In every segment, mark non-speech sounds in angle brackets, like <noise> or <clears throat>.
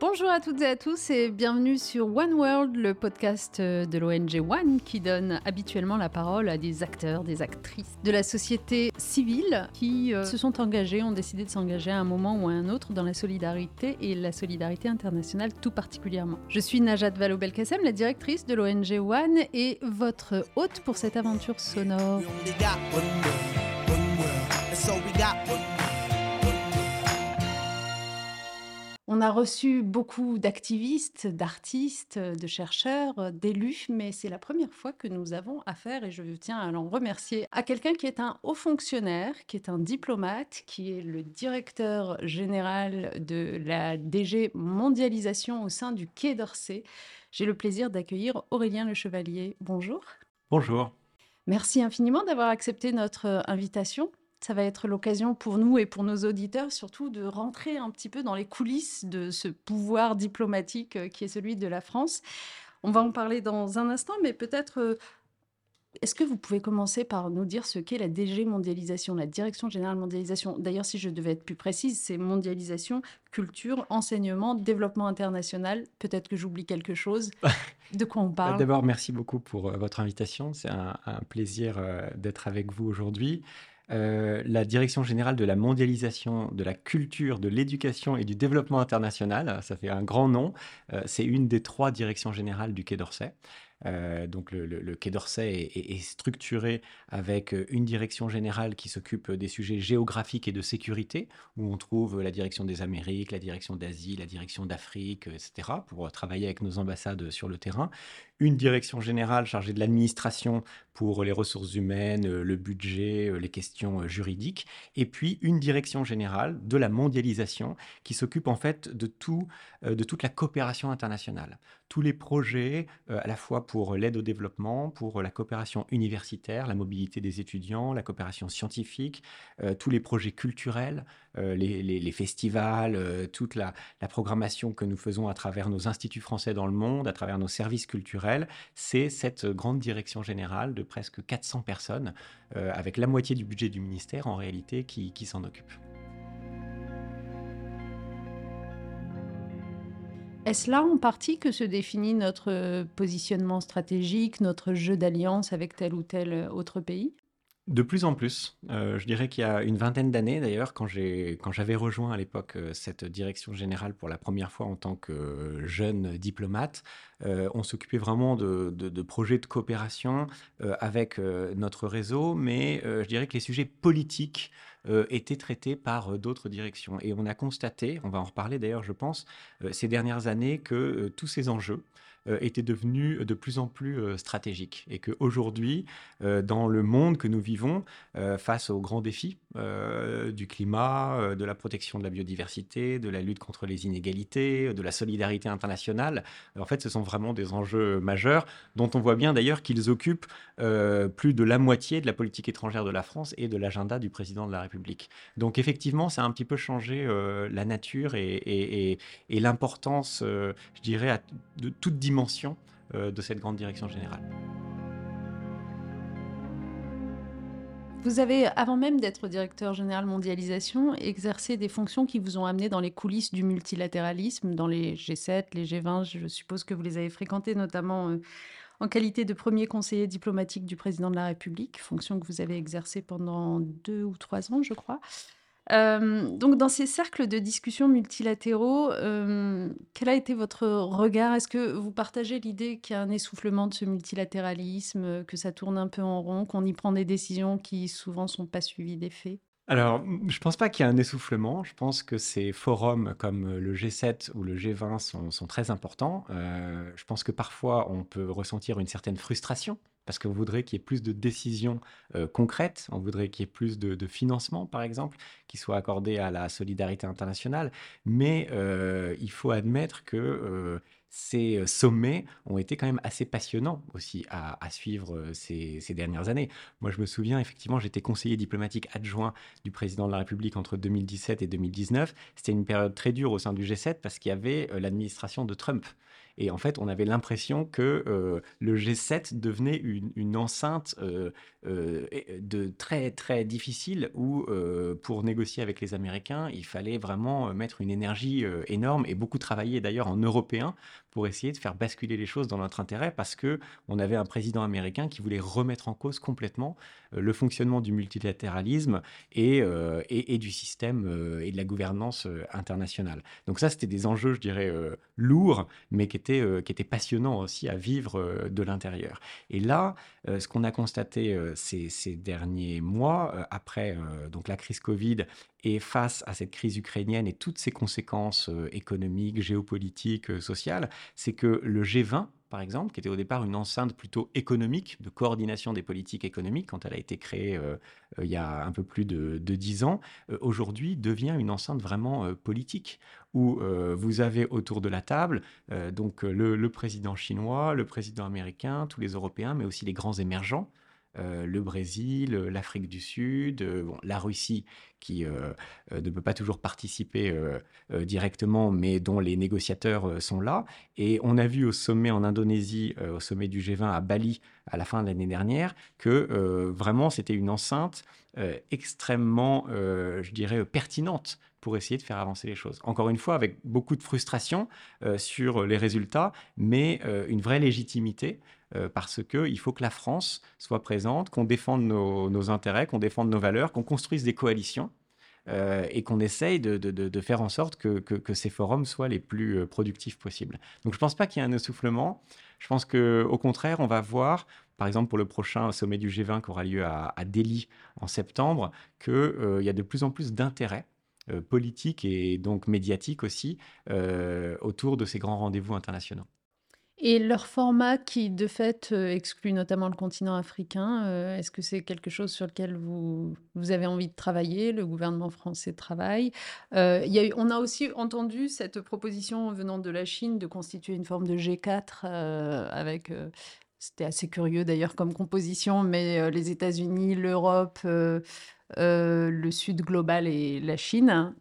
Bonjour à toutes et à tous et bienvenue sur One World, le podcast de l'ONG One qui donne habituellement la parole à des acteurs, des actrices de la société civile qui euh, se sont engagés, ont décidé de s'engager à un moment ou à un autre dans la solidarité et la solidarité internationale tout particulièrement. Je suis Najat Vallaud-Belkacem, la directrice de l'ONG One et votre hôte pour cette aventure sonore. On a reçu beaucoup d'activistes, d'artistes, de chercheurs, d'élus, mais c'est la première fois que nous avons affaire, et je tiens à l'en remercier, à quelqu'un qui est un haut fonctionnaire, qui est un diplomate, qui est le directeur général de la DG Mondialisation au sein du Quai d'Orsay. J'ai le plaisir d'accueillir Aurélien Le Chevalier. Bonjour. Bonjour. Merci infiniment d'avoir accepté notre invitation ça va être l'occasion pour nous et pour nos auditeurs surtout de rentrer un petit peu dans les coulisses de ce pouvoir diplomatique euh, qui est celui de la France. On va en parler dans un instant, mais peut-être euh, est-ce que vous pouvez commencer par nous dire ce qu'est la DG mondialisation, la Direction générale mondialisation? D'ailleurs, si je devais être plus précise, c'est mondialisation, culture, enseignement, développement international. Peut-être que j'oublie quelque chose. De quoi on <laughs> parle? D'abord, merci beaucoup pour euh, votre invitation. C'est un, plaisir d'être avec vous aujourd'hui. Euh, la Direction générale de la mondialisation, de la culture, de l'éducation et du développement international, ça fait un grand nom, euh, c'est une des trois directions générales du Quai d'Orsay. Euh, donc le, Quai d'Orsay est, structuré avec une direction générale qui s'occupe des sujets géographiques et de sécurité, où on trouve la direction des Amériques, la direction d'Asie, la direction d'Afrique, etc., pour travailler avec nos ambassades sur le terrain. Une direction générale chargée de l'administration pour les ressources humaines, le budget, les questions juridiques, et puis une direction générale de la mondialisation qui s'occupe en fait de, de toute la coopération internationale. Tous les projets, à la fois pour l'aide au développement, pour la coopération universitaire, la mobilité des étudiants, la coopération scientifique, euh, tous les projets culturels, euh, les, festivals, euh, toute la, programmation que nous faisons à travers nos instituts français dans le monde, à travers nos services culturels, c'est cette grande direction générale de presque 400 personnes, avec la moitié du budget du ministère en réalité qui s'en occupe. Est-ce là en partie que se définit notre euh, positionnement stratégique, notre jeu d'alliance avec tel ou tel euh, autre pays? De plus en plus. Euh, je dirais qu'il y a une vingtaine d'années, d'ailleurs, quand, j'avais rejoint à l'époque cette direction générale pour la première fois en tant que jeune diplomate, on s'occupait vraiment de, de, projets de coopération avec notre réseau, mais je dirais que les sujets politiques euh, étaient traités par euh, d'autres directions. Et on a constaté, on va en reparler d'ailleurs, je pense, euh, ces dernières années que tous ces enjeux étaient devenus de plus en plus stratégiques et qu'aujourd'hui, dans le monde que nous vivons, face aux grands défis du climat, de la protection de la biodiversité, de la lutte contre les inégalités, de la solidarité internationale, en fait, ce sont vraiment des enjeux majeurs dont on voit bien d'ailleurs qu'ils occupent plus de la moitié de la politique étrangère de la France et de l'agenda du président de la République. Donc effectivement, ça a un petit peu changé euh, la nature et, l'importance, euh, je dirais, de toute dimension euh, de cette grande direction générale. Vous avez, avant même d'être directeur général mondialisation, exercé des fonctions qui vous ont amené dans les coulisses du multilatéralisme, dans les G7, les G20. Je suppose que vous les avez fréquentés, notamment en qualité de premier conseiller diplomatique du président de la République, fonction que vous avez exercée pendant deux ou trois ans, je crois. Euh, donc, dans ces cercles de discussion multilatéraux, euh, quel a été votre regard? Est-ce que vous partagez l'idée qu'il y a un essoufflement de ce multilatéralisme, que ça tourne un peu en rond, qu'on y prend des décisions qui souvent ne sont pas suivies des faits alors, je ne pense pas qu'il y ait un essoufflement. Je pense que ces forums comme euh, le G7 ou le G20 sont, très importants. Euh, je pense que parfois, on peut ressentir une certaine frustration parce qu'on voudrait qu'il y ait plus de décisions euh, concrètes, on voudrait qu'il y ait plus de, financement, par exemple, qui soit accordé à la solidarité internationale. Mais il faut admettre que ces euh, sommets ont été quand même assez passionnants aussi à, suivre euh, ces, dernières années. Moi, je me souviens, effectivement, j'étais conseiller diplomatique adjoint du président de la République entre 2017 et 2019. C'était une période très dure au sein du G7 parce qu'il y avait euh, l'administration de Trump. Et en fait, on avait l'impression que le G7 devenait une, enceinte de très très difficile où pour négocier avec les Américains, il fallait vraiment mettre une énergie énorme et beaucoup travailler d'ailleurs en européen pour essayer de faire basculer les choses dans notre intérêt parce que on avait un président américain qui voulait remettre en cause complètement euh, le fonctionnement du multilatéralisme et, euh, et, du système euh, et de la gouvernance internationale. Donc ça, c'était des enjeux, je dirais, lourds, mais qui étaient, qui étaient passionnants aussi à vivre de l'intérieur. Et là, ce qu'on a constaté ces, ces, derniers mois, après donc la crise Covid et face à cette crise ukrainienne et toutes ses conséquences économiques, géopolitiques, sociales, c'est que le G20, par exemple, qui était au départ une enceinte plutôt économique, de coordination des politiques économiques, quand elle a été créée euh, euh, il y a un peu plus de dix ans, euh, aujourd'hui devient une enceinte vraiment politique, où vous avez autour de la table donc le, président chinois, le président américain, tous les Européens, mais aussi les grands émergents. Le Brésil, l'Afrique du Sud, la Russie qui ne peut pas toujours participer directement, mais dont les négociateurs sont là. Et on a vu au sommet en Indonésie, au sommet du G20 à Bali à la fin de l'année dernière, que vraiment c'était une enceinte extrêmement, je dirais, pertinente pour essayer de faire avancer les choses. Encore une fois, avec beaucoup de frustration sur les résultats, mais une vraie légitimité parce qu'il faut que la France soit présente, qu'on défende nos intérêts, qu'on défende nos valeurs, qu'on construise des coalitions. Euh, et qu'on essaye de, faire en sorte que, ces forums soient les plus euh, productifs possibles. Donc je ne pense pas qu'il y ait un essoufflement. Je pense qu'au contraire, on va voir, par exemple pour le prochain sommet du G20 qui aura lieu à, Delhi en septembre, qu'il euh, y a de plus en plus d'intérêt politique et donc médiatique aussi autour de ces grands rendez-vous internationaux. Et leur format qui, de fait, euh, exclut notamment le continent africain, euh, est-ce que c'est quelque chose sur lequel vous, vous avez envie de travailler Le gouvernement français travaille. Euh, on a aussi entendu cette proposition venant de la Chine de constituer une forme de G4 avec... c'était assez curieux d'ailleurs comme composition, mais les États-Unis, l'Europe, le Sud global et la Chine.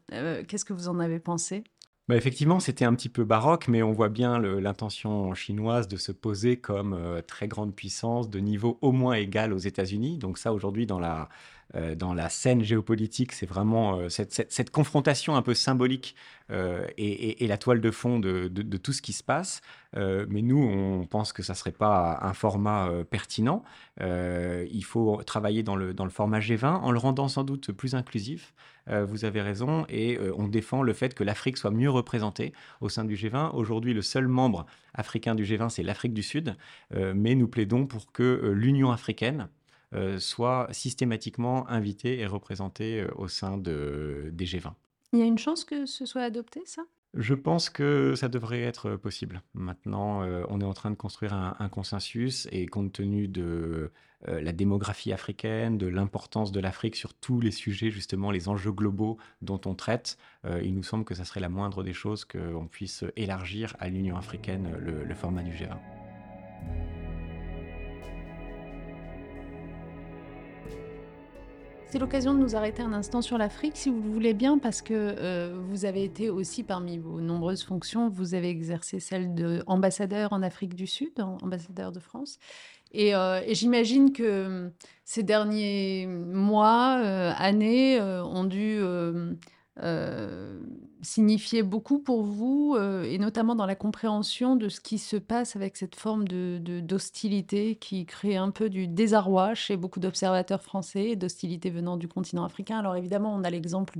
Qu'est-ce que vous en avez pensé? Bah, effectivement, c'était un petit peu baroque, mais on voit bien l'intention chinoise de se poser comme euh, très grande puissance de niveau au moins égal aux États-Unis. Donc ça, aujourd'hui, dans la, euh, dans la scène géopolitique, c'est vraiment euh, cette, confrontation un peu symbolique et, la toile de fond de, tout ce qui se passe. mais nous, on pense que ça ne serait pas un format pertinent. il faut travailler dans le, dans le format G20 en le rendant sans doute plus inclusif. Euh, vous avez raison, et euh, on défend le fait que l'Afrique soit mieux représentée au sein du G20. Aujourd'hui, le seul membre africain du G20, c'est l'Afrique du Sud, euh, mais nous plaidons pour que l'Union africaine soit systématiquement invitée et représentée au sein de, des G20. Il y a une chance que ce soit adopté, ça? Je pense que ça devrait être possible. Maintenant, on est en train de construire un, consensus et compte tenu de la démographie africaine, de l'importance de l'Afrique sur tous les sujets, justement, les enjeux globaux dont on traite, il nous semble que ça serait la moindre des choses qu'on puisse élargir à l'Union africaine le format du G20. C'est l'occasion de nous arrêter un instant sur l'Afrique, si vous le voulez bien, parce que euh, vous avez été aussi parmi vos nombreuses fonctions, vous avez exercé celle d'ambassadeur en Afrique du Sud, ambassadeur de France. Et, euh, j'imagine que euh, ces derniers mois, années, ont dû signifiait beaucoup pour vous, euh, et notamment dans la compréhension de ce qui se passe avec cette forme de, d'hostilité qui crée un peu du désarroi chez beaucoup d'observateurs français, d'hostilité venant du continent africain. Alors évidemment, on a l'exemple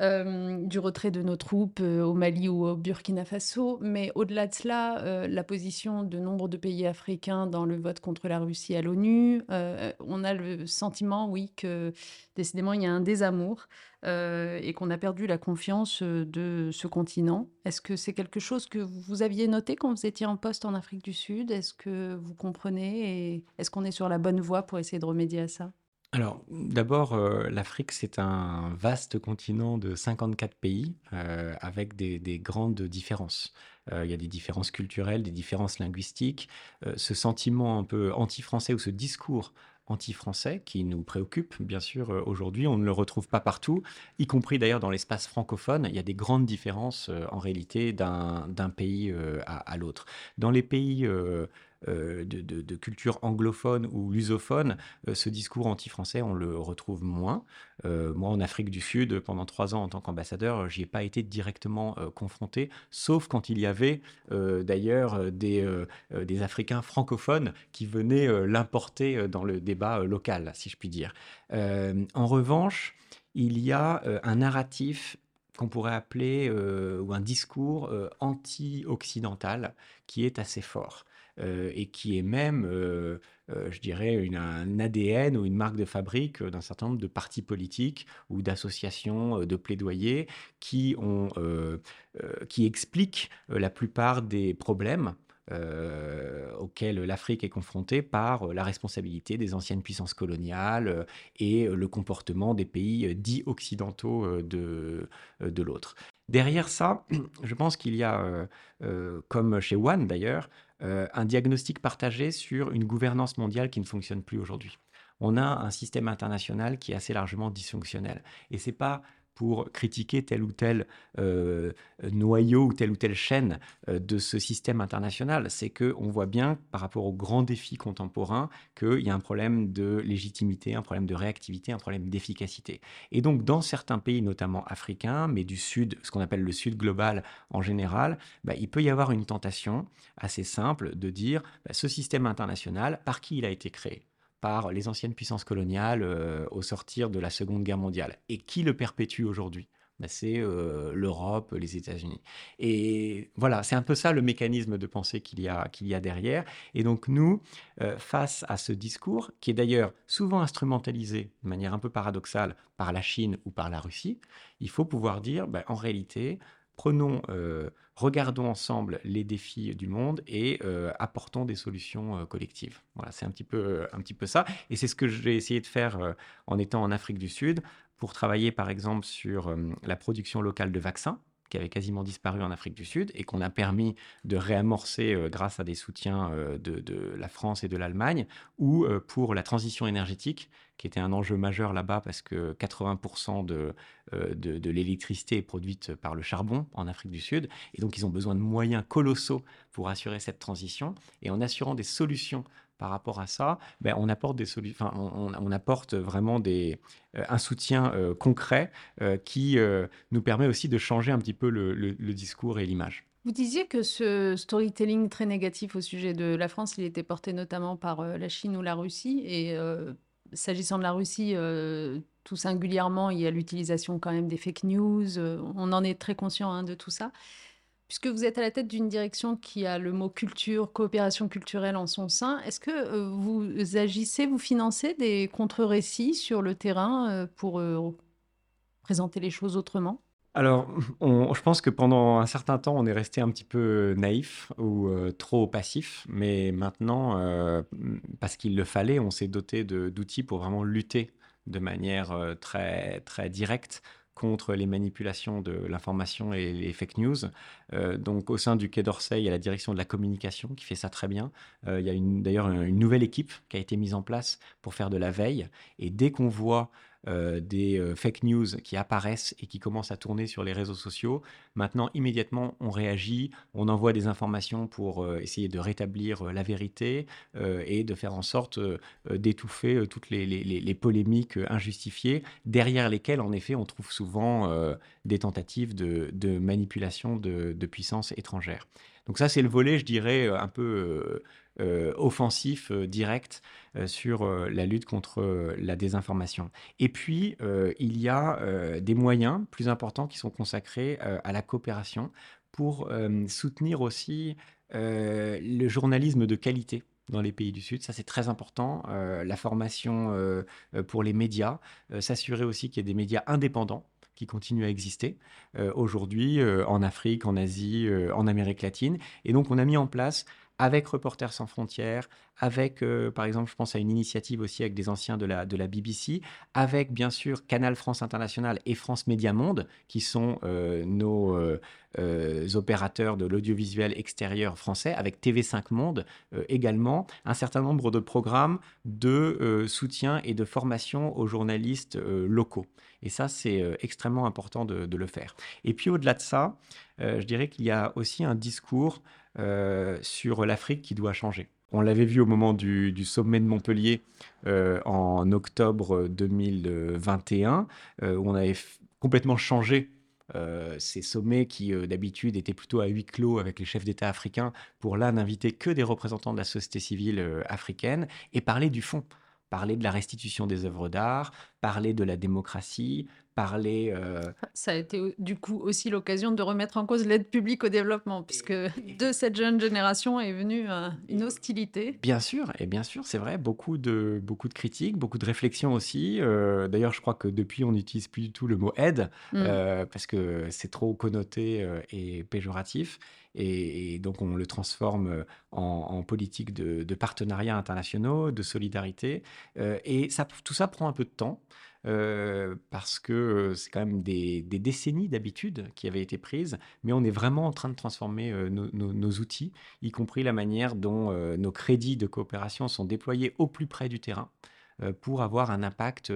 euh, du retrait de nos troupes euh, au Mali ou au Burkina Faso. Mais au-delà de cela, la position de nombre de pays africains dans le vote contre la Russie à l'ONU, on a le sentiment, oui, que décidément, il y a un désamour et qu'on a perdu la confiance de ce continent. Est-ce que c'est quelque chose que vous aviez noté quand vous étiez en poste en Afrique du Sud? Est-ce que vous comprenez et est-ce qu'on est sur la bonne voie pour essayer de remédier à ça? Alors, d'abord, euh, l'Afrique, c'est un vaste continent de 54 pays euh, avec des, grandes différences. Euh, il y a des différences culturelles, des différences linguistiques. ce sentiment un peu anti-français ou ce discours anti-français qui nous préoccupe, bien sûr, aujourd'hui. On ne le retrouve pas partout, y compris d'ailleurs dans l'espace francophone. Il y a des grandes différences en réalité d'un pays à, à l'autre. Dans les pays euh, de, culture anglophone ou lusophone, euh, ce discours anti-français, on le retrouve moins. Euh, moi, en Afrique du Sud, pendant trois ans en tant qu'ambassadeur, j'y ai pas été directement confronté, sauf quand il y avait d'ailleurs des, des Africains francophones qui venaient l'importer dans le débat local, si je puis dire. en revanche, il y a un narratif qu'on pourrait appeler, ou un discours anti-occidental qui est assez fort. Euh, et qui est même, euh, euh, je dirais, un ADN ou une marque de fabrique d'un certain nombre de partis politiques ou d'associations de plaidoyer qui, expliquent la plupart des problèmes auxquels l'Afrique est confrontée par la responsabilité des anciennes puissances coloniales et le comportement des pays dits occidentaux de, l'autre. Derrière ça, <clears throat> je pense qu'il y a, comme chez One d'ailleurs, euh, un diagnostic partagé sur une gouvernance mondiale qui ne fonctionne plus aujourd'hui. On a un système international qui est assez largement dysfonctionnel. Et c'est pas pour critiquer tel ou tel euh, noyau ou telle ou telle chaîne euh, de ce système international. C'est qu'on voit bien, par rapport aux grands défis contemporains, qu'il y a un problème de légitimité, un problème de réactivité, un problème d'efficacité. Et donc, dans certains pays, notamment africains, mais du Sud, ce qu'on appelle le Sud global en général, bah, il peut y avoir une tentation assez simple de dire bah, ce système international, par qui il a été créé? Les anciennes puissances coloniales euh, au sortir de la Seconde Guerre mondiale. Et qui le perpétue aujourd'hui? Ben, C'est euh, l'Europe, les États-Unis. Et voilà, c'est un peu ça le mécanisme de pensée qu'il y, a, qu'il y a derrière. Et donc nous, euh, face à ce discours, qui est d'ailleurs souvent instrumentalisé de manière un peu paradoxale par la Chine ou par la Russie, il faut pouvoir dire, ben, en réalité, prenons, regardons ensemble les défis du monde et euh, apportons des solutions euh, collectives. Voilà, c'est un petit peu, un petit peu ça. Et c'est ce que j'ai essayé de faire en étant en Afrique du Sud pour travailler par exemple sur la production locale de vaccins qui avait quasiment disparu en Afrique du Sud et qu'on a permis de réamorcer grâce à des soutiens de, la France et de l'Allemagne, ou pour la transition énergétique, qui était un enjeu majeur là-bas parce que 80% de, de, de l'électricité est produite par le charbon en Afrique du Sud. Et donc, ils ont besoin de moyens colossaux pour assurer cette transition. Et en assurant des solutions par rapport à ça, ben, on apporte des on, apporte vraiment des, euh, un soutien euh, concret euh, qui nous permet aussi de changer un petit peu le, discours et l'image. Vous disiez que ce storytelling très négatif au sujet de la France, il était porté notamment par la Chine ou la Russie. Et s'agissant de la Russie, tout singulièrement, il y a l'utilisation quand même des fake news. on en est très conscient hein, de tout ça. Puisque vous êtes à la tête d'une direction qui a le mot culture, coopération culturelle en son sein, est-ce que euh, vous agissez, vous financez des contre-récits sur le terrain euh, pour euh, présenter les choses autrement? Alors, je pense que pendant un certain temps, on est resté un petit peu naïf ou trop passif, mais maintenant, parce qu'il le fallait, on s'est doté d'outils pour vraiment lutter de manière très, très directe contre les manipulations de l'information et les fake news. Euh, donc au sein du Quai d'Orsay, il y a la direction de la communication qui fait ça très bien. Euh, il y a d'ailleurs une nouvelle équipe qui a été mise en place pour faire de la veille. Et dès qu'on voit euh, des euh, fake news qui apparaissent et qui commencent à tourner sur les réseaux sociaux. Maintenant, immédiatement, on réagit, on envoie des informations pour euh, essayer de rétablir la vérité et de faire en sorte d'étouffer toutes les, polémiques injustifiées, derrière lesquelles, en effet, on trouve souvent des tentatives de, manipulation de, de puissances étrangères. Donc ça, c'est le volet, je dirais, un peu offensif euh, direct euh, sur la lutte contre la désinformation. Et puis, il y a des moyens plus importants qui sont consacrés à la coopération pour soutenir aussi le journalisme de qualité dans les pays du Sud. Ça, c'est très important. la formation pour les médias, s'assurer aussi qu'il y ait des médias indépendants qui continuent à exister aujourd'hui en Afrique, en Asie, en Amérique latine. Et donc, on a mis en place avec Reporters sans frontières, avec, euh, par exemple, je pense à une initiative aussi avec des anciens de la, BBC, avec bien sûr Canal France International et France Média Monde, qui sont euh, nos euh, opérateurs de l'audiovisuel extérieur français, avec TV5 Monde également, un certain nombre de programmes de soutien et de formation aux journalistes locaux. Et ça, c'est extrêmement important de, le faire. Et puis au-delà de ça, je dirais qu'il y a aussi un discours sur l'Afrique qui doit changer. On l'avait vu au moment du, sommet de Montpellier euh, en octobre 2021, euh, où on avait complètement changé euh, ces sommets qui d'habitude étaient plutôt à huis clos avec les chefs d'État africains, pour là n'inviter que des représentants de la société civile africaine et parler du fond parler de la restitution des œuvres d'art, parler de la démocratie, parler... Euh, Ça a été du coup aussi l'occasion de remettre en cause l'aide publique au développement, puisque <laughs> de cette jeune génération est venue euh, une hostilité. Bien sûr, et bien sûr, c'est vrai, beaucoup de, beaucoup de critiques, beaucoup de réflexions aussi. Euh, d'ailleurs, je crois que depuis, on n'utilise plus du tout le mot aide, mm. parce que c'est trop connoté et péjoratif. Et, donc, on le transforme en, politique de, de, partenariats internationaux, de solidarité. et ça, tout ça prend un peu de temps. Euh, parce que euh, c'est quand même des, décennies d'habitudes qui avaient été prises, mais on est vraiment en train de transformer euh, nos, outils, y compris la manière dont nos crédits de coopération sont déployés au plus près du terrain pour avoir un impact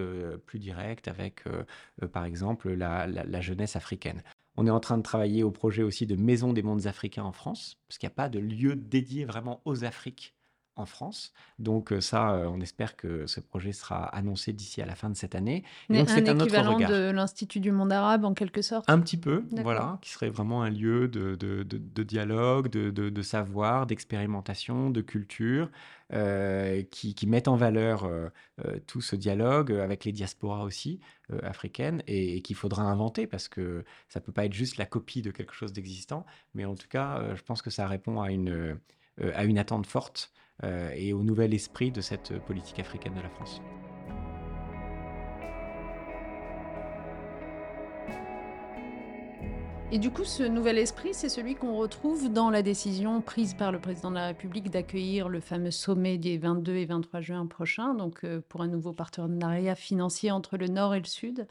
plus direct avec, par exemple, la, jeunesse africaine. On est en train de travailler au projet aussi de Maison des mondes africains en France, parce qu'il n'y a pas de lieu dédié vraiment aux Afriques en France. Donc euh, ça, euh, on espère que ce projet sera annoncé d'ici à la fin de cette année. Et donc c'est un, équivalent de l'Institut du monde arabe en quelque sorte Un petit peu, voilà, qui serait vraiment un lieu de, de, dialogue, de, savoir, d'expérimentation, de culture, euh, qui, qui met en valeur tout ce dialogue avec les diasporas aussi africaines et, qu'il faudra inventer parce que ça peut pas être juste la copie de quelque chose d'existant, mais en tout cas, je pense que ça répond à une, à une attente forte et au nouvel esprit de cette politique africaine de la France. Et du coup, ce nouvel esprit, c'est celui qu'on retrouve dans la décision prise par le président de la République d'accueillir le fameux sommet des 22 et 23 juin prochains, donc euh, pour un nouveau partenariat financier entre le Nord et le Sud.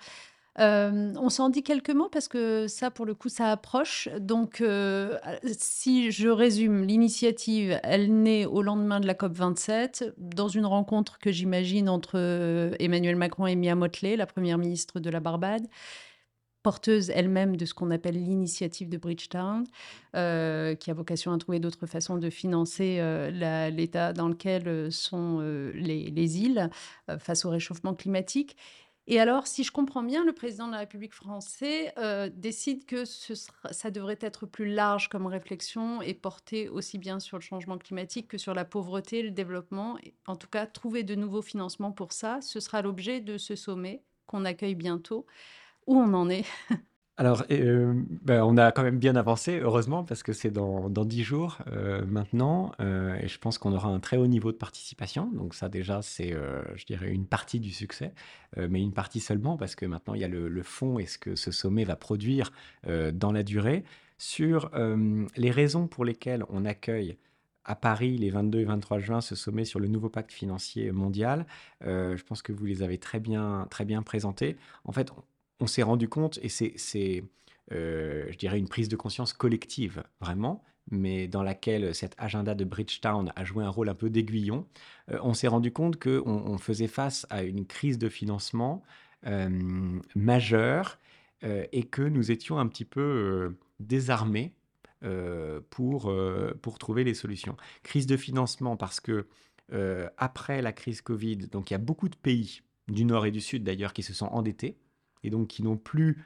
Euh, on s'en dit quelques mots parce que ça, pour le coup, ça approche. Donc, euh, si je résume, l'initiative, elle naît au lendemain de la COP27, dans une rencontre que j'imagine entre euh, Emmanuel Macron et Mia Motley, la première ministre de la Barbade, porteuse elle-même de ce qu'on appelle l'initiative de Bridgetown, qui a vocation à trouver d'autres façons de financer l'état dans lequel sont les, les, îles face au réchauffement climatique. Et alors, si je comprends bien, le président de la République française euh, décide que ça devrait être plus large comme réflexion et porter aussi bien sur le changement climatique que sur la pauvreté, le développement. En tout cas, trouver de nouveaux financements pour ça, ce sera l'objet de ce sommet qu'on accueille bientôt. Où on en est? <laughs> Alors, euh, ben, on a quand même bien avancé, heureusement, parce que c'est dans, dans 10 jours euh, maintenant, euh, et je pense qu'on aura un très haut niveau de participation. Donc ça, déjà, c'est, je dirais, une partie du succès, mais une partie seulement, parce que maintenant, il y a le, fond et ce que ce sommet va produire dans la durée. Sur les raisons pour lesquelles on accueille à Paris les 22 et 23 juin ce sommet sur le nouveau pacte financier mondial, je pense que vous les avez très bien, très bien présentés. En fait, on s'est rendu compte, et c'est, euh, je dirais, une prise de conscience collective, vraiment, mais dans laquelle cet agenda de Bridgetown a joué un rôle un peu d'aiguillon, euh, on s'est rendu compte qu'on on faisait face à une crise de financement euh, majeure et que nous étions un petit peu désarmés pour, pour trouver les solutions. Crise de financement parce que après la crise Covid, donc il y a beaucoup de pays du Nord et du Sud d'ailleurs qui se sont endettés et donc qui n'ont plus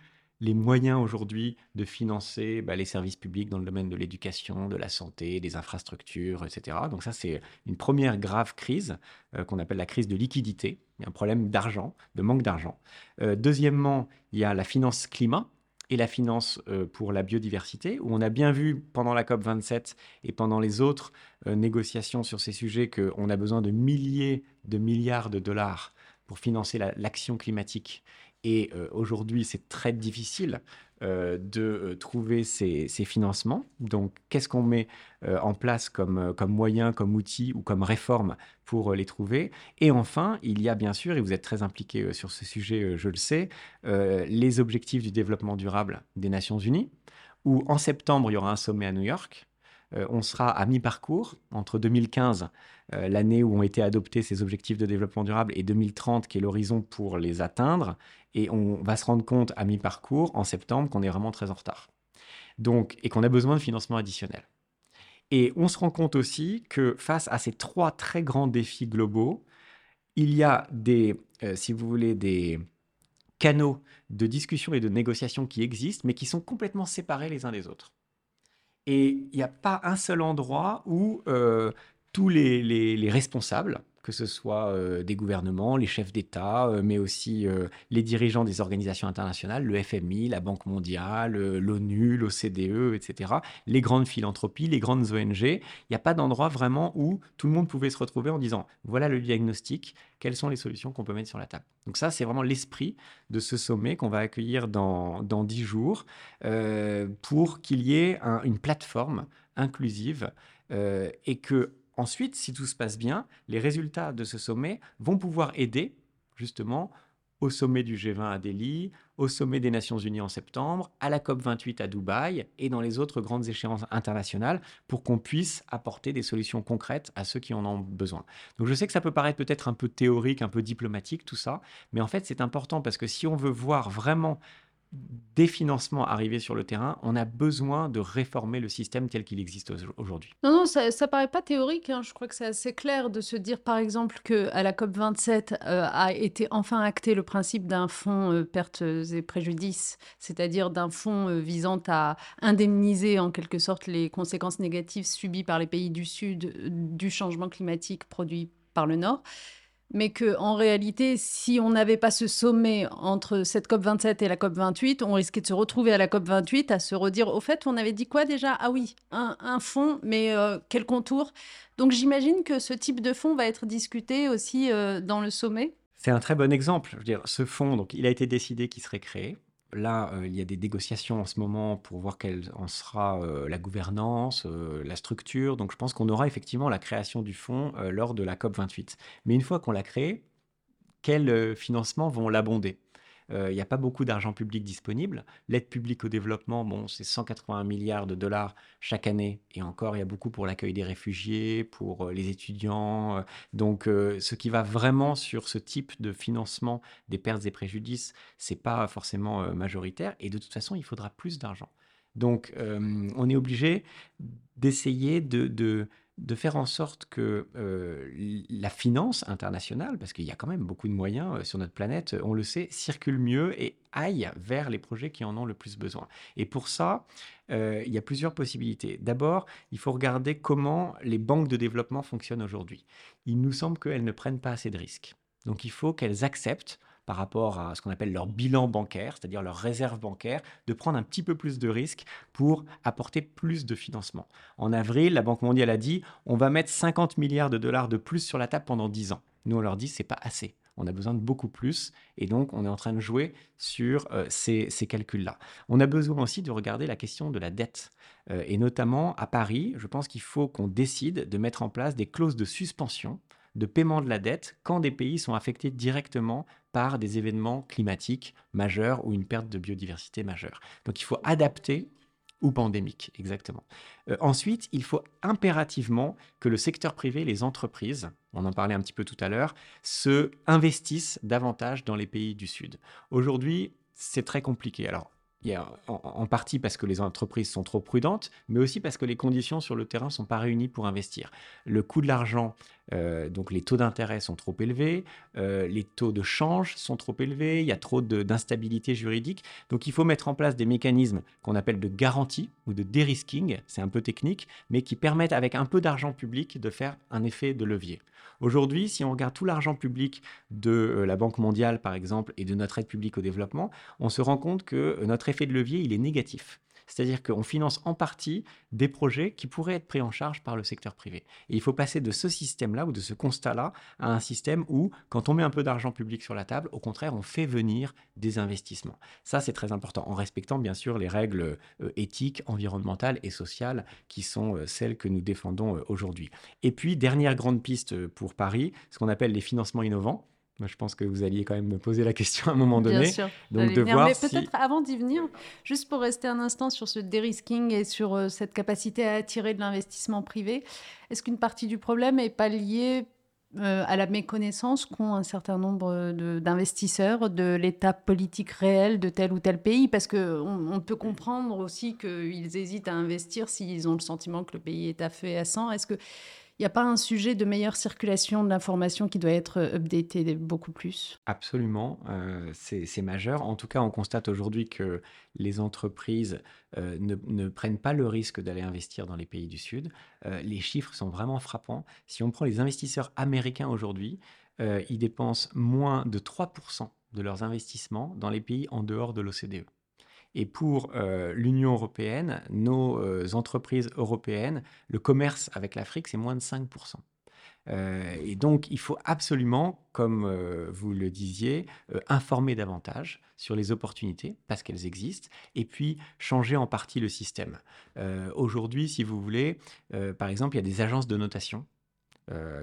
les moyens aujourd'hui de financer bah, les services publics dans le domaine de l'éducation, de la santé, des infrastructures, etc. Donc ça, c'est une première grave crise euh, qu'on appelle la crise de liquidité. Un problème d'argent, de manque d'argent. Euh, deuxièmement, il y a la finance climat et la finance euh, pour la biodiversité, où on a bien vu pendant la COP27 et pendant les autres négociations sur ces sujets qu'on a besoin de milliers de milliards de dollars pour financer l'action climatique. Et aujourd'hui, c'est très difficile euh, de euh, trouver ces, financements. Donc, qu'est-ce qu'on met euh, en place comme, comme moyen, comme outil ou comme réforme pour les trouver? Et enfin, il y a bien sûr, et vous êtes très impliqué sur ce sujet, je le sais, les objectifs du développement durable des Nations Unies, où en septembre, il y aura un sommet à New York. On sera à mi-parcours entre 2015 l'année où ont été adoptés ces objectifs de développement durable, et 2030, qui est l'horizon pour les atteindre. Et on va se rendre compte à mi-parcours, en septembre, qu'on est vraiment très en retard. Donc, et qu'on a besoin de financement additionnel. Et on se rend compte aussi que face à ces trois très grands défis globaux, il y a des, euh, si vous voulez, des canaux de discussion et de négociation qui existent, mais qui sont complètement séparés les uns des autres. Et il n'y a pas un seul endroit où euh, tous les responsables, que ce soit euh, des gouvernements, les chefs d'État, euh, mais aussi euh, les dirigeants des organisations internationales, le FMI, la Banque mondiale, l'ONU, l'OCDE, etc., les grandes philanthropies, les grandes ONG. Il n'y a pas d'endroit vraiment où tout le monde pouvait se retrouver en disant, voilà le diagnostic, quelles sont les solutions qu'on peut mettre sur la table. Donc ça, c'est vraiment l'esprit de ce sommet qu'on va accueillir dans dix jours pour qu'il y ait une plateforme inclusive et que ensuite, si tout se passe bien, les résultats de ce sommet vont pouvoir aider justement au sommet du G20 à Delhi, au sommet des Nations Unies en septembre, à la COP28 à Dubaï et dans les autres grandes échéances internationales pour qu'on puisse apporter des solutions concrètes à ceux qui en ont besoin. Donc je sais que ça peut paraître peut-être un peu théorique, un peu diplomatique tout ça, mais en fait c'est important parce que si on veut voir vraiment des financements arrivés sur le terrain, on a besoin de réformer le système tel qu'il existe aujourd'hui. Non, non, ça, ne paraît pas théorique. Hein. Je crois que c'est assez clair de se dire, par exemple, que à la COP 27 euh, a été enfin acté le principe d'un fonds euh, pertes et préjudices, c'est-à-dire d'un fonds euh, visant à indemniser en quelque sorte les conséquences négatives subies par les pays du Sud du changement climatique produit par le Nord mais que en réalité, si on n'avait pas ce sommet entre cette COP 27 et la COP 28, on risquait de se retrouver à la COP 28 à se redire au fait, on avait dit quoi déjà? Ah oui, un, fonds, mais euh, quel contour? Donc j'imagine que ce type de fonds va être discuté aussi euh, dans le sommet. C'est un très bon exemple. Je veux dire, ce fonds, donc, il a été décidé qu'il serait créé. Là, euh, il y a des négociations en ce moment pour voir quelle en sera euh, la gouvernance, euh, la structure. Donc, je pense qu'on aura effectivement la création du fonds lors de la COP 28. Mais une fois qu'on l'a créé, quels financements vont l'abonder? Il n'y a pas beaucoup d'argent public disponible. L'aide publique au développement, bon, c'est 180 milliards de dollars chaque année. Et encore, il y a beaucoup pour l'accueil des réfugiés, pour euh, les étudiants. Euh. Donc, ce qui va vraiment sur ce type de financement des pertes et préjudices, c'est pas forcément majoritaire. Et de toute façon, il faudra plus d'argent. Donc, on est obligé d'essayer de de faire en sorte que euh, la finance internationale, parce qu'il y a quand même beaucoup de moyens euh, sur notre planète, on le sait, circule mieux et aille vers les projets qui en ont le plus besoin. Et pour ça, euh, il y a plusieurs possibilités. D'abord, il faut regarder comment les banques de développement fonctionnent aujourd'hui. Il nous semble qu'elles ne prennent pas assez de risques. Donc il faut qu'elles acceptent par rapport à ce qu'on appelle leur bilan bancaire, c'est-à-dire leur réserve bancaire, de prendre un petit peu plus de risques pour apporter plus de financement. En avril, la Banque mondiale a dit on va mettre 50 milliards de dollars de plus sur la table pendant 10 ans. Nous, on leur dit c'est pas assez. On a besoin de beaucoup plus et donc on est en train de jouer sur euh, ces, calculs-là. On a besoin aussi de regarder la question de la dette. Euh, et notamment à Paris, je pense qu'il faut qu'on décide de mettre en place des clauses de suspension de paiement de la dette quand des pays sont affectés directement par des événements climatiques majeurs ou une perte de biodiversité majeure. Donc il faut adapter ou pandémique, exactement. Euh, ensuite, il faut impérativement que le secteur privé, les entreprises, on en parlait un petit peu tout à l'heure, se investissent davantage dans les pays du Sud. Aujourd'hui, c'est très compliqué. Alors, en, partie parce que les entreprises sont trop prudentes, mais aussi parce que les conditions sur le terrain ne sont pas réunies pour investir. Le coût de l'argent, euh, donc les taux d'intérêt sont trop élevés, euh, les taux de change sont trop élevés, il y a trop d'instabilité juridique. Donc il faut mettre en place des mécanismes qu'on appelle de garantie ou de dérisking, c'est un peu technique, mais qui permettent avec un peu d'argent public de faire un effet de levier. Aujourd'hui, si on regarde tout l'argent public de euh, la Banque mondiale, par exemple, et de notre aide publique au développement, on se rend compte que notre effet de levier, il est négatif. C'est-à-dire qu'on finance en partie des projets qui pourraient être pris en charge par le secteur privé. Et il faut passer de ce système-là ou de ce constat-là à un système où, quand on met un peu d'argent public sur la table, au contraire, on fait venir des investissements. Ça, c'est très important, en respectant bien sûr les règles euh, éthiques, environnementales et sociales qui sont euh, celles que nous défendons euh, aujourd'hui. Et puis, dernière grande piste pour Paris, ce qu'on appelle les financements innovants. Moi, je pense que vous alliez quand même me poser la question à un moment donné. Bien sûr. Donc, de voir Mais peut-être avant d'y venir, juste pour rester un instant sur ce dérisking et sur euh, cette capacité à attirer de l'investissement privé, est-ce qu'une partie du problème n'est pas liée euh, à la méconnaissance qu'ont un certain nombre d'investisseurs de, l'état politique réel de tel ou tel pays? Parce qu'on on peut comprendre aussi qu'ils hésitent à investir s'ils ont le sentiment que le pays est à feu et à sang. Est-ce que n'y a pas un sujet de meilleure circulation de l'information qui doit être euh, updaté beaucoup plus? Absolument, euh, c'est majeur. En tout cas, on constate aujourd'hui que les entreprises euh, ne, prennent pas le risque d'aller investir dans les pays du Sud. les chiffres sont vraiment frappants. Si on prend les investisseurs américains aujourd'hui, ils dépensent moins de 3% de leurs investissements dans les pays en dehors de l'OCDE. Et pour euh, l'Union européenne, nos euh, entreprises européennes, le commerce avec l'Afrique, c'est moins de 5%. Euh, et donc, il faut absolument, comme vous le disiez, informer davantage sur les opportunités, parce qu'elles existent, et puis changer en partie le système. Aujourd'hui, si vous voulez, par exemple, il y a des agences de notation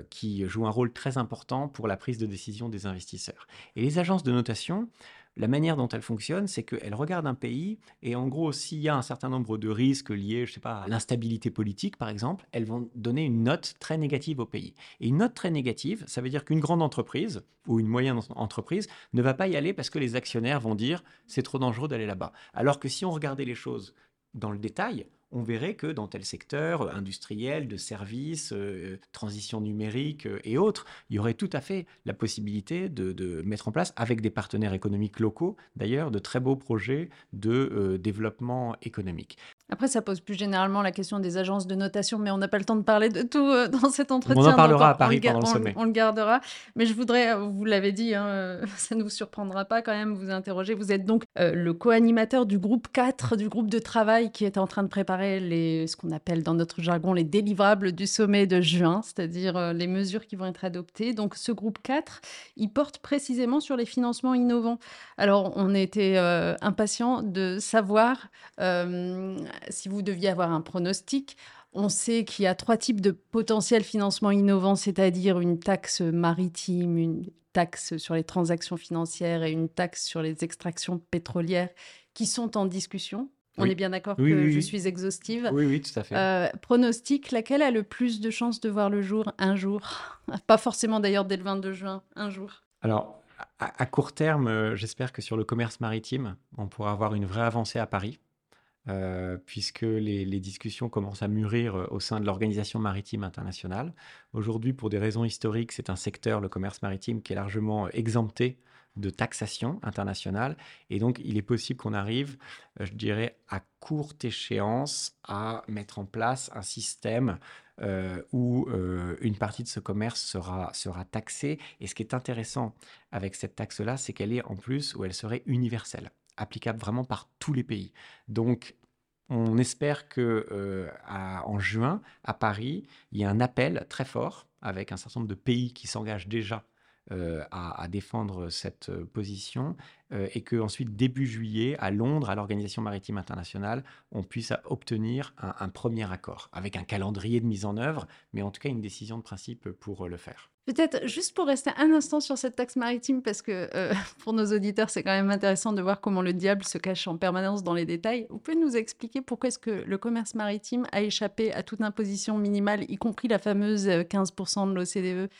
qui jouent un rôle très important pour la prise de décision des investisseurs. Et les agences de notation, la manière dont elles fonctionnent, c'est qu'elles regardent un pays et en gros, s'il y a un certain nombre de risques liés, je sais pas, à l'instabilité politique par exemple, elles vont donner une note très négative au pays. Et une note très négative, ça veut dire qu'une grande entreprise ou une moyenne entreprise ne va pas y aller parce que les actionnaires vont dire c'est trop dangereux d'aller là-bas. Alors que si on regardait les choses dans le détail, on verrait que dans tel secteur euh, industriel, de services, euh, transition numérique euh, et autres, il y aurait tout à fait la possibilité de, mettre en place, avec des partenaires économiques locaux d'ailleurs, de très beaux projets de développement économique. Après, ça pose plus généralement la question des agences de notation, mais on n'a pas le temps de parler de tout euh, dans cet entretien. On en parlera à Paris pendant le sommet. On, le gardera. Mais je voudrais, euh, vous l'avez dit, hein, euh, <laughs> ça ne vous surprendra pas quand même, vous interroger. Vous êtes donc le co-animateur du groupe 4, du groupe de travail qui est en train de préparer les, ce qu'on appelle dans notre jargon les délivrables du sommet de juin, c'est-à-dire les mesures qui vont être adoptées. Donc ce groupe 4, il porte précisément sur les financements innovants. Alors on était impatient de savoir si vous deviez avoir un pronostic, on sait qu'il y a trois types de potentiels financements innovants, c'est-à-dire une taxe maritime, une taxe sur les transactions financières et une taxe sur les extractions pétrolières qui sont en discussion. On est bien d'accord que je suis exhaustive. Oui, oui, tout à fait. Euh, pronostic, laquelle a le plus de chances de voir le jour un jour? <laughs> Pas forcément d'ailleurs dès le 22 juin, un jour. Alors, à court terme, euh, j'espère que sur le commerce maritime, on pourra avoir une vraie avancée à Paris. Euh, puisque les, discussions commencent à mûrir euh, au sein de l'Organisation maritime internationale. Aujourd'hui, pour des raisons historiques, c'est un secteur, le commerce maritime, qui est largement euh, exempté de taxation internationale. Et donc, il est possible qu'on arrive, je dirais, à courte échéance, à mettre en place un système où une partie de ce commerce sera, taxée. Et ce qui est intéressant avec cette taxe-là, c'est qu'elle est en plus où elle serait universelle applicable vraiment par tous les pays. Donc, on espère que euh, en juin, à Paris, il y a un appel très fort avec un certain nombre de pays qui s'engagent déjà euh, à, défendre cette euh, position et que ensuite début juillet à Londres à l'organisation maritime internationale on puisse obtenir un, premier accord avec un calendrier de mise en œuvre mais en tout cas une décision de principe pour le faire. Peut-être juste pour rester un instant sur cette taxe maritime, parce que <laughs> pour nos auditeurs, c'est quand même intéressant de voir comment le diable se cache en permanence dans les détails. Vous pouvez nous expliquer pourquoi est-ce que le commerce maritime a échappé à toute imposition minimale, y compris la fameuse 15% de l'OCDE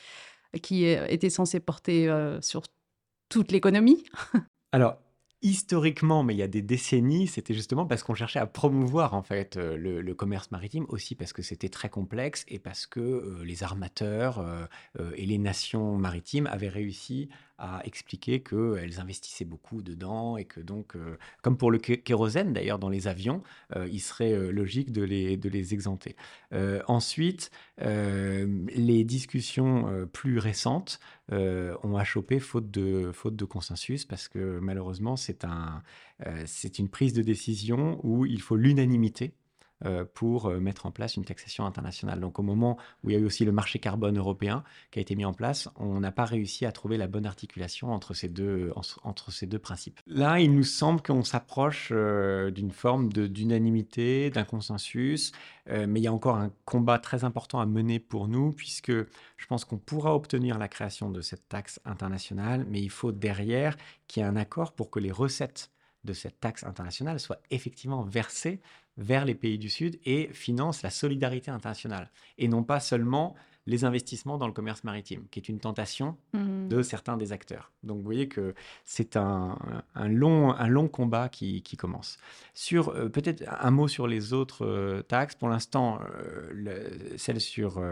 qui était censé porter euh, sur toute l'économie? Alors, historiquement, mais il y a des décennies, c'était justement parce qu'on cherchait à promouvoir en fait euh, le, commerce maritime, aussi parce que c'était très complexe et parce que euh, les armateurs et les nations maritimes avaient réussi à expliquer qu'elles investissaient beaucoup dedans et que donc, comme pour le kérosène d'ailleurs dans les avions, il serait logique de les, de les exempter. ensuite, les discussions plus récentes ont achoppé faute de, faute de consensus parce que malheureusement, c'est un, c'est une prise de décision où il faut l'unanimité euh, pour euh, mettre en place une taxation internationale. Donc au moment où il y a eu aussi le marché carbone européen qui a été mis en place, on n'a pas réussi à trouver la bonne articulation entre ces deux, entre ces deux principes. Là, il nous semble qu'on s'approche euh, d'une forme d'unanimité, d'un consensus, mais il y a encore un combat très important à mener pour nous, puisque je pense qu'on pourra obtenir la création de cette taxe internationale, mais il faut derrière qu'il y ait un accord pour que les recettes de cette taxe internationale soient effectivement versées vers les pays du Sud et finance la solidarité internationale. Et non pas seulement les investissements dans le commerce maritime, qui est une tentation mmh. de certains des acteurs. Donc vous voyez que c'est un, long, un long combat qui, commence. Sur euh, peut-être un mot sur les autres euh, taxes. Pour l'instant, euh, celle sur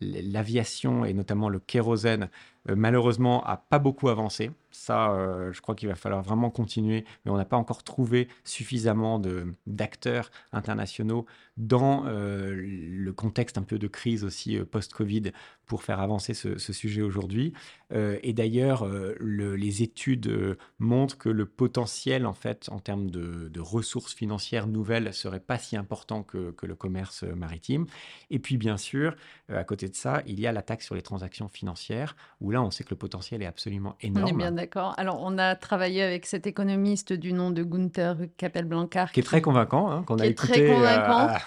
l'aviation et notamment le kérosène, malheureusement, a pas beaucoup avancé. Ça, je crois qu'il va falloir vraiment continuer, mais on n'a pas encore trouvé suffisamment d'acteurs internationaux dans le contexte un peu de crise aussi post-Covid pour faire avancer ce, sujet aujourd'hui. Euh, et d'ailleurs, euh, les études euh, montrent que le potentiel, en fait, en termes de, ressources financières nouvelles, serait pas si important que, que, le commerce maritime. Et puis, bien sûr, à côté de ça, il y a la taxe sur les transactions financières, où là, on sait que le potentiel est absolument énorme. On est bien d'accord. Alors, on a travaillé avec cet économiste du nom de Gunther Kappel-Blancard. Qui, est très convaincant, hein, qu'on a écouté à,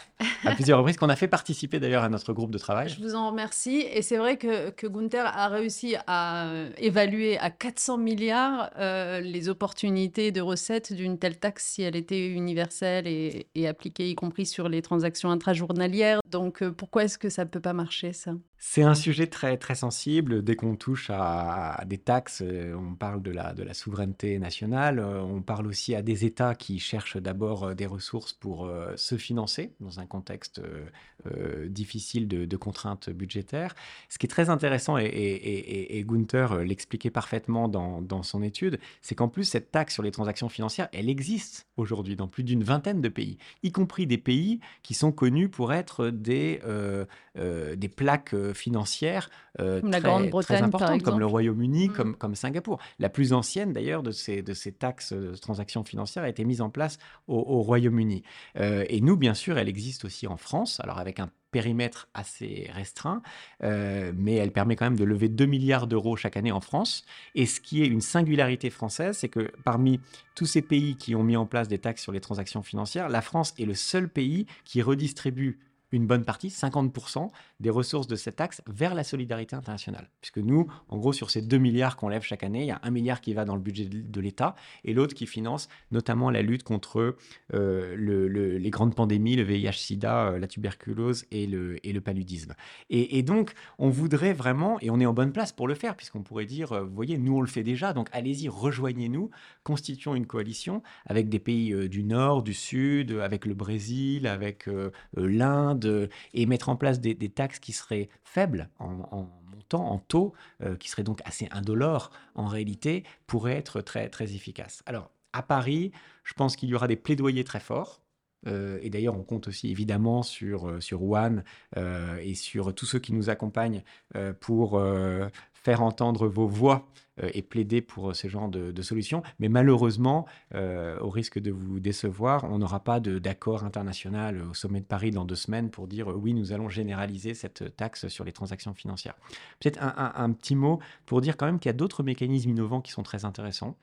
à, plusieurs reprises, qu'on a fait participer d'ailleurs à notre groupe de travail. Je vous en remercie. Et c'est vrai que, Gunther a réussi à évaluer à 400 milliards euh, les opportunités de recettes d'une telle taxe si elle était universelle et, et appliquée, y compris sur les transactions intrajournalières. Donc euh, pourquoi est-ce que ça ne peut pas marcher, ça? C'est un sujet très, très sensible. Dès qu'on touche à, des taxes, euh, on parle de la, de la souveraineté nationale. Euh, on parle aussi à des États qui cherchent d'abord des ressources pour se financer dans un contexte difficile de, contraintes budgétaires. Ce qui est très intéressant, et, Gunther l'expliquait parfaitement dans, dans son étude, c'est qu'en plus, cette taxe sur les transactions financières, elle existe aujourd'hui dans plus d'une vingtaine de pays, y compris des pays qui sont connus pour être des, des plaques financières euh, très, très, importantes, comme le Royaume-Uni, mm. comme, comme Singapour. La plus ancienne, d'ailleurs, de ces, de ces taxes de transactions financières a été mise en place au, Royaume-Uni. Euh, et nous, bien sûr, elle existe aussi en France, alors avec un périmètre assez restreint, euh, mais elle permet quand même de lever 2 milliards d'euros chaque année en France. Et ce qui est une singularité française, c'est que parmi tous ces pays qui ont mis en place des taxes sur les transactions financières, la France est le seul pays qui redistribue une bonne partie, 50% des ressources de cette taxe vers la solidarité internationale. Puisque nous, en gros, sur ces 2 milliards qu'on lève chaque année, il y a un milliard qui va dans le budget de l'État et l'autre qui finance notamment la lutte contre euh, les grandes pandémies, le VIH-Sida, euh, la tuberculose et le, et le paludisme. Et, donc, on voudrait vraiment, et on est en bonne place pour le faire, puisqu'on pourrait dire, euh, vous voyez, nous, on le fait déjà, donc allez-y, rejoignez-nous, constituons une coalition avec des pays du Nord, du Sud, avec le Brésil, avec l'Inde, et mettre en place des, taxes qui seraient faibles en, montant, en taux, euh, qui seraient donc assez indolores en réalité, pourrait être très, très efficace. Alors, à Paris, je pense qu'il y aura des plaidoyers très forts. Euh, et d'ailleurs, on compte aussi évidemment sur, euh, sur One et sur tous ceux qui nous accompagnent pour faire entendre vos voix et plaider pour euh, ce genre de, solutions. Mais malheureusement, euh, au risque de vous décevoir, on n'aura pas d'accord international au sommet de Paris dans deux semaines pour dire oui, nous allons généraliser cette taxe sur les transactions financières. Peut-être un, petit mot pour dire quand même qu'il y a d'autres mécanismes innovants qui sont très intéressants,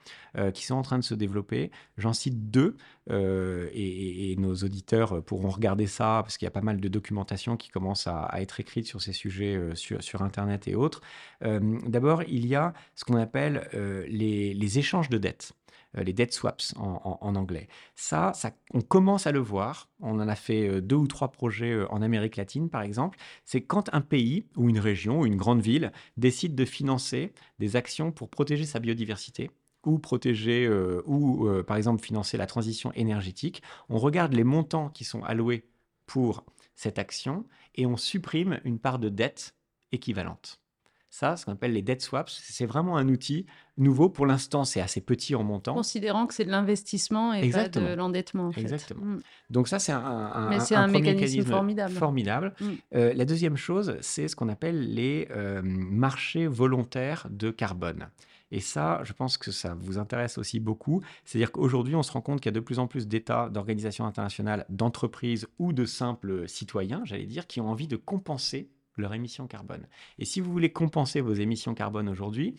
qui sont en train de se développer. J'en cite deux et, nos auditeurs pourront regarder ça parce qu'il y a pas mal de documentation qui commence à, être écrite sur ces sujets sur, Internet et autres. D'abord, il y a ce qu'on appelle euh, les, échanges de dettes euh, les debt swaps en, anglais. Ça, on commence à le voir. On en a fait euh, deux ou trois projets en Amérique latine, par exemple. C'est quand un pays ou une région ou une grande ville décide de financer des actions pour protéger sa biodiversité ou protéger ou par exemple financer la transition énergétique. On regarde les montants qui sont alloués pour cette action et on supprime une part de dette équivalente. Ça, ce qu'on appelle les debt swaps, c'est vraiment un outil nouveau. Pour l'instant, c'est assez petit en montant. Considérant que c'est de l'investissement et pas de l'endettement. Exactement. Mm. Donc ça, c'est un, un, un, mécanisme, formidable. formidable. Mm. Euh, la deuxième chose, c'est ce qu'on appelle les euh, marchés volontaires de carbone. Et ça, je pense que ça vous intéresse aussi beaucoup. C'est-à-dire qu'aujourd'hui, on se rend compte qu'il y a de plus en plus d'États, d'organisations internationales, d'entreprises ou de simples citoyens, j'allais dire, qui ont envie de compenser leur émission carbone. Et si vous voulez compenser vos émissions carbone aujourd'hui,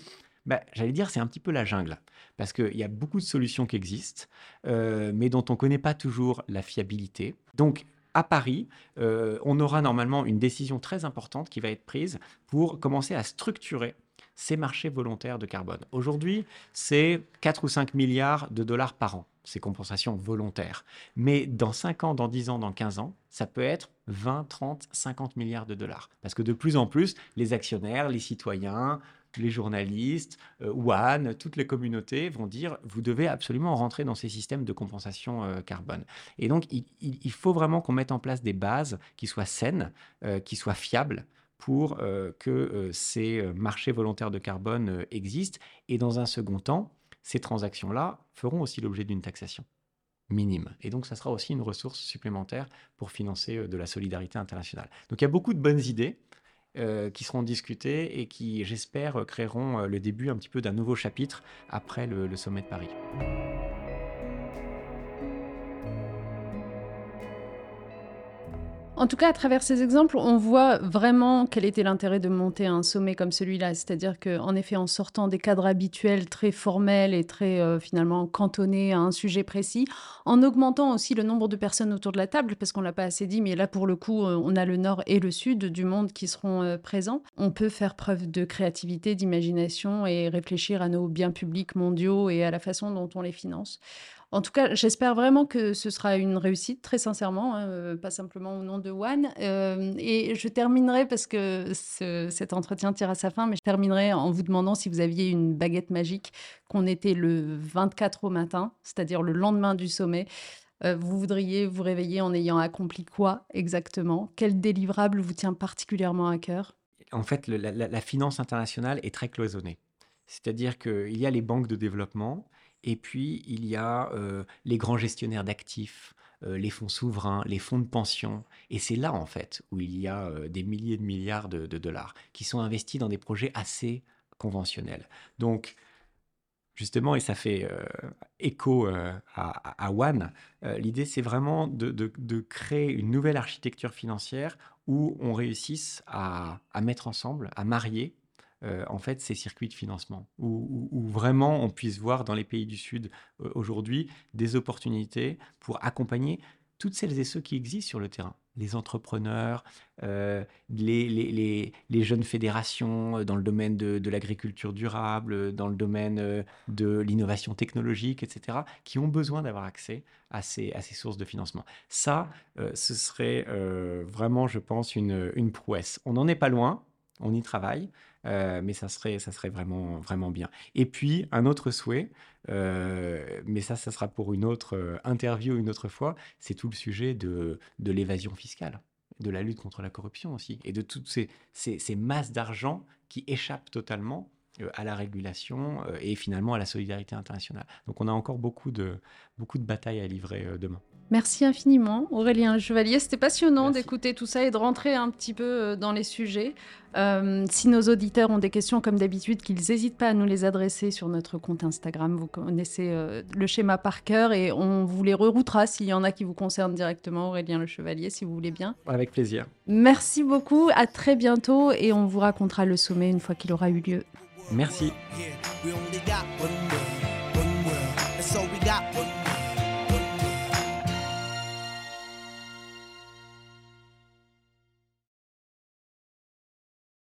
bah, j'allais dire, c'est un petit peu la jungle. Parce qu'il y a beaucoup de solutions qui existent, euh, mais dont on ne connaît pas toujours la fiabilité. Donc, à Paris, euh, on aura normalement une décision très importante qui va être prise pour commencer à structurer ces marchés volontaires de carbone. Aujourd'hui, c'est 4 ou 5 milliards de dollars par an, ces compensations volontaires. Mais dans 5 ans, dans 10 ans, dans 15 ans, ça peut être 20, 30, 50 milliards de dollars. Parce que de plus en plus, les actionnaires, les citoyens, les journalistes, euh, toutes les communautés vont dire vous devez absolument rentrer dans ces systèmes de compensation euh, carbone. Et donc, il, faut vraiment qu'on mette en place des bases qui soient saines, euh, qui soient fiables, pour euh, que ces marchés volontaires de carbone existent. Et dans un second temps, ces transactions-là feront aussi l'objet d'une taxation minime. Et donc, ça sera aussi une ressource supplémentaire pour financer de la solidarité internationale. Donc, il y a beaucoup de bonnes idées qui seront discutées et qui, j'espère, créeront le début un petit peu d'un nouveau chapitre après le sommet de Paris. En tout cas, à travers ces exemples, on voit vraiment quel était l'intérêt de monter un sommet comme celui-là. C'est-à-dire qu'en effet, en sortant des cadres habituels très formels et très euh, finalement cantonnés à un sujet précis, en augmentant aussi le nombre de personnes autour de la table, parce qu'on l'a pas assez dit, mais là pour le coup, euh, on a le nord et le sud du monde qui seront euh, présents. On peut faire preuve de créativité, d'imagination et réfléchir à nos biens publics mondiaux et à la façon dont on les finance. En tout cas, j'espère vraiment que ce sera une réussite, très sincèrement, hein, euh, pas simplement au nom de One. Euh, et je terminerai, parce que cet entretien tire à sa fin, mais je terminerai en vous demandant si vous aviez une baguette magique, qu'on était le 24 au matin, c'est-à-dire le lendemain du sommet. Euh, vous voudriez vous réveiller en ayant accompli quoi exactement? Quel délivrable vous tient particulièrement à cœur? En fait, la, la finance internationale est très cloisonnée. C'est-à-dire qu'il y a les banques de développement, et puis, il y a euh, les grands gestionnaires d'actifs, euh, les fonds souverains, les fonds de pension. Et c'est là, en fait, où il y a euh, des milliers de milliards de, dollars qui sont investis dans des projets assez conventionnels. Donc, justement, et ça fait écho à, One, l'idée, c'est vraiment de, créer une nouvelle architecture financière où on réussisse à mettre ensemble, à marier euh, en fait, ces circuits de financement, où, vraiment on puisse voir dans les pays du Sud euh, aujourd'hui des opportunités pour accompagner toutes celles et ceux qui existent sur le terrain. Les entrepreneurs, euh, les, jeunes fédérations dans le domaine de, l'agriculture durable, dans le domaine de l'innovation technologique, etc., qui ont besoin d'avoir accès à ces, sources de financement. Ça, ce serait vraiment, je pense, une prouesse. On n'en est pas loin, on y travaille. Euh, mais ça serait, ça serait vraiment, vraiment bien. Et puis, un autre souhait, euh, mais ça, ça sera pour une autre euh, interview une autre fois, c'est tout le sujet de, de l'évasion fiscale, de la lutte contre la corruption aussi, et de toutes ces, ces, ces masses d'argent qui échappent totalement à la régulation et finalement à la solidarité internationale. Donc on a encore beaucoup de, beaucoup de batailles à livrer demain. Merci infiniment, Aurélien Chevalier. C'était passionnant d'écouter tout ça et de rentrer un petit peu euh, dans les sujets. Euh, si nos auditeurs ont des questions, comme d'habitude, qu'ils n'hésitent pas à nous les adresser sur notre compte Instagram. Vous connaissez euh, le schéma par cœur et on vous les reroutera s'il y en a qui vous concernent directement, Aurélien Le Chevalier, si vous voulez bien. Avec plaisir. Merci beaucoup, à très bientôt et on vous racontera le sommet une fois qu'il aura eu lieu. Merci.